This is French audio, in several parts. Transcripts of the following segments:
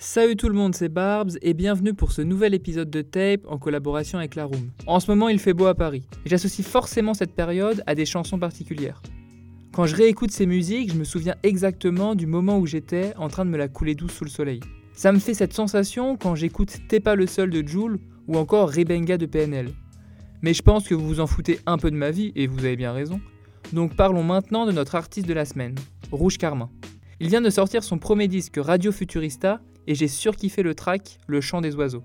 Salut tout le monde, c'est Barbs et bienvenue pour ce nouvel épisode de Tape en collaboration avec La Room. En ce moment, il fait beau à Paris. J'associe forcément cette période à des chansons particulières. Quand je réécoute ces musiques, je me souviens exactement du moment où j'étais en train de me la couler douce sous le soleil. Ça me fait cette sensation quand j'écoute T'es pas le seul de Joule ou encore Rebenga de PNL. Mais je pense que vous vous en foutez un peu de ma vie et vous avez bien raison. Donc parlons maintenant de notre artiste de la semaine, Rouge Carmin. Il vient de sortir son premier disque Radio Futurista et j'ai surkiffé le track Le chant des oiseaux,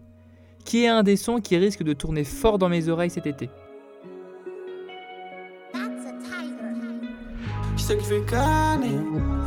qui est un des sons qui risque de tourner fort dans mes oreilles cet été. Je sais que je vais canner,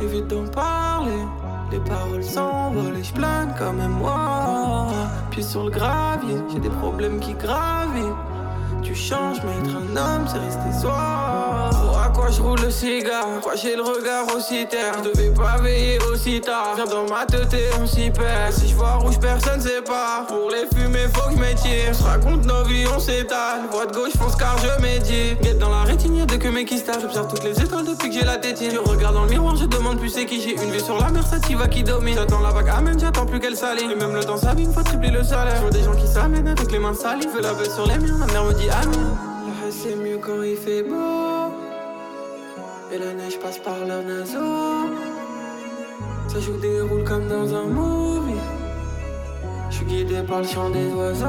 évite d'en parler. Les paroles s'envolent et je plane comme moi. Pieds sur le gravier, j'ai des problèmes qui gravitent. Tu changes, mais être un homme, c'est rester soi. Oh, à quoi je roule le cigare, quoi j'ai le regard aussi terre. Devais pas veiller aussi tard. Viens dans ma tête et on s'y perd. Si je vois rouge, personne sait pas. Pour les fumer, faut que je m'étire. Je raconte nos vies, on s'étale. Voix de gauche, fonce car je médite. Guette dans la rétine, de que mes qui J'observe toutes les étoiles depuis que j'ai la tétine. Je regarde dans le miroir, je demande plus c'est qui. J'ai une vue sur la mer, va qui domine. J'attends la vague, amen, j'attends plus qu'elle s'aligne. Et même le temps s'abîme, faut tripler le salaire. Vois des gens qui s'amènent avec les mains salies. Fais la baisse sur les miens, me le c'est mieux quand il fait beau. Et la neige passe par leur naseau. Ça joue déroule comme dans un movie. Je suis guidé par le chant des oiseaux.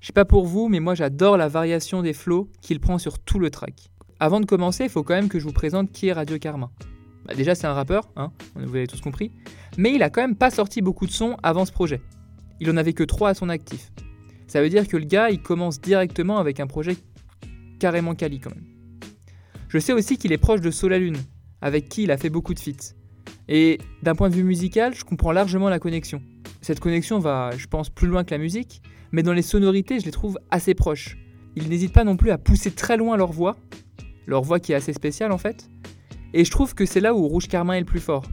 Je sais pas pour vous, mais moi j'adore la variation des flots qu'il prend sur tout le track. Avant de commencer, il faut quand même que je vous présente qui est Radio Karma. Bah, déjà, c'est un rappeur, hein, vous avez tous compris. Mais il a quand même pas sorti beaucoup de sons avant ce projet. Il en avait que 3 à son actif. Ça veut dire que le gars, il commence directement avec un projet carrément quali quand même. Je sais aussi qu'il est proche de Solalune, avec qui il a fait beaucoup de feats. Et d'un point de vue musical, je comprends largement la connexion. Cette connexion va, je pense, plus loin que la musique, mais dans les sonorités, je les trouve assez proches. Ils n'hésitent pas non plus à pousser très loin leur voix, leur voix qui est assez spéciale en fait, et je trouve que c'est là où Rouge Carmin est le plus fort.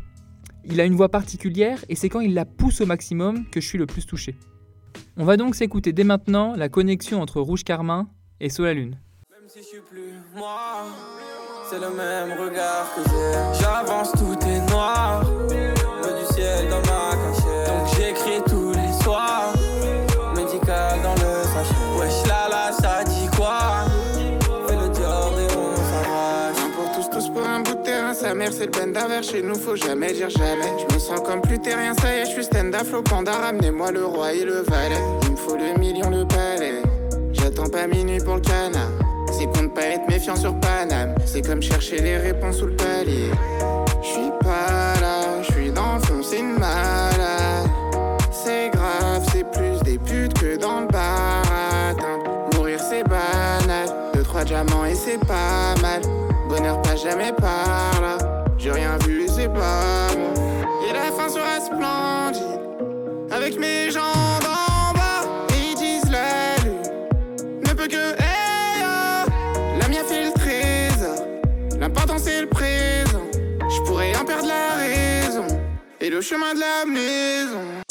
Il a une voix particulière et c'est quand il la pousse au maximum que je suis le plus touché. On va donc s'écouter dès maintenant la connexion entre Rouge Carmin et Solalune. Même si je suis plus moi, c'est le même regard que j'ai. J'avance, tout est noir. Du ciel dans ma c'est le benda vers chez nous, faut jamais dire jamais. Je me sens comme plus terrien, ça y est, je suis stand-up, panda, ramenez-moi le roi et le valet. Il me faut le million, le palais. J'attends pas minuit pour le canard. C'est pour ne pas être méfiant sur Paname. C'est comme chercher les réponses sous le palier. Je suis pas là, je suis dans le fond, c'est une malade. C'est grave, c'est plus des putes que dans le bar. Mourir c'est banal, deux trois diamants et c'est pas mal. Bonheur pas jamais par là. J'ai rien vu, c'est pas Et la fin sera splendide. Avec mes jambes en bas, ils disent la lune ne peut que oh. La mienne fait le trésor. L'important c'est le présent. Je pourrais en perdre la raison. Et le chemin de la maison.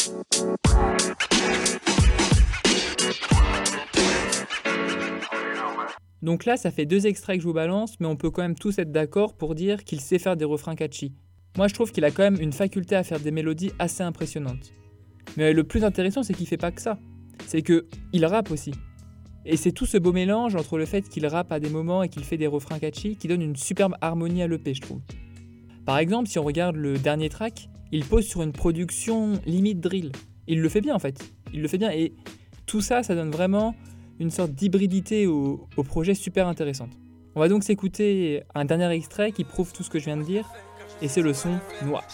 Donc là, ça fait deux extraits que je vous balance, mais on peut quand même tous être d'accord pour dire qu'il sait faire des refrains catchy. Moi, je trouve qu'il a quand même une faculté à faire des mélodies assez impressionnantes. Mais le plus intéressant, c'est qu'il fait pas que ça. C'est que il rappe aussi. Et c'est tout ce beau mélange entre le fait qu'il rappe à des moments et qu'il fait des refrains catchy qui donne une superbe harmonie à l'EP, je trouve. Par exemple, si on regarde le dernier track, il pose sur une production limite drill. Il le fait bien en fait. Il le fait bien et tout ça, ça donne vraiment une sorte d'hybridité au, projet super intéressante. On va donc s'écouter un dernier extrait qui prouve tout ce que je viens de dire, et c'est le son noir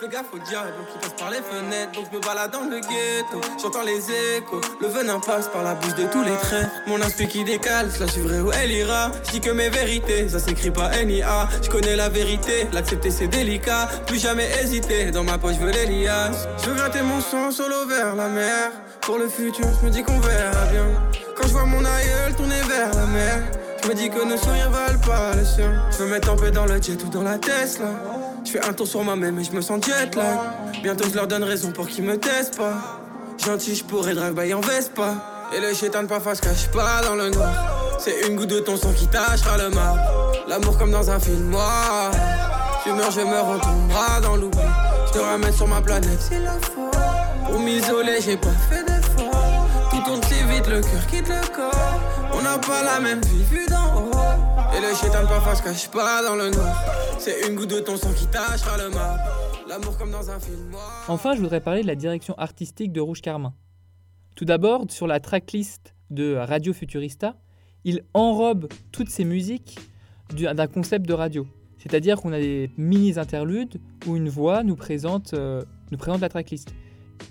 Fais gaffe au diable qui passe par les fenêtres. Donc je me balade dans le ghetto. J'entends les échos. Le venin passe par la bouche de tous les traits. Mon inspi qui décale, je la suivrai où elle ira. Je dis que mes vérités, ça s'écrit pas NIA. Je connais la vérité, l'accepter c'est délicat. Plus jamais hésiter, dans ma poche je veux les. Je veux gratter mon sang solo vers la mer. Pour le futur, je me dis qu'on verra bien. Quand je vois mon aïeul tourner vers la mer. Je me dis que nos sourires valent pas le sien. Je veux mettre un peu dans le jet ou dans la Tesla. Je fais un tour sur moi-même et je me sens jet là. Bientôt je leur donne raison pour qu'ils me testent pas. Gentil, je pourrais by en pas. Et le chétan pas face cache pas dans le noir. C'est une goutte de ton sang qui tâchera le mal. L'amour comme dans un film, moi. Tu meurs, je meurs, on tombera dans l'oubli. Je te ramène sur ma planète s'il le faut. Pour m'isoler, j'ai pas fait d'effort. Tout tourne si vite, le cœur quitte le corps. On n'a pas la même vie vue d'en haut. Enfin, je voudrais parler de la direction artistique de Rouge Carmin. Tout d'abord, sur la tracklist de Radio Futurista, il enrobe toutes ces musiques du- d'un concept de radio. C'est-à-dire qu'on a des mini-interludes où une voix nous présente, euh, nous présente la tracklist.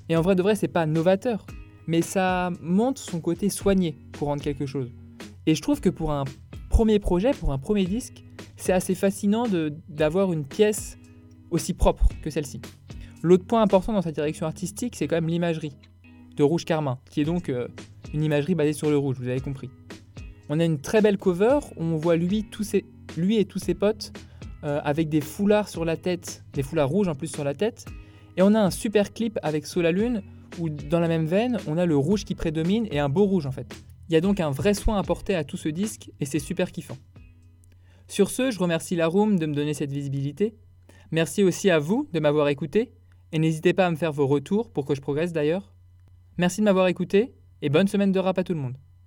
Et en vrai de vrai, c'est pas novateur, mais ça montre son côté soigné pour rendre quelque chose. Et je trouve que pour un premier projet, pour un premier disque, c'est assez fascinant d'avoir une pièce aussi propre que celle-ci. L'autre point important dans sa direction artistique, c'est quand même l'imagerie de Rouge Carmin, qui est donc euh, une imagerie basée sur le rouge, vous avez compris. On a une très belle cover où on voit lui, et tous ses potes euh, avec des foulards sur la tête, des foulards rouges en plus sur la tête. Et on a un super clip avec Solalune où dans la même veine, on a le rouge qui prédomine et un beau rouge en fait. Il y a donc un vrai soin apporté à tout ce disque et c'est super kiffant. Sur ce, je remercie la Room de me donner cette visibilité. Merci aussi à vous de m'avoir écouté et n'hésitez pas à me faire vos retours pour que je progresse d'ailleurs. Merci de m'avoir écouté et bonne semaine de rap à tout le monde.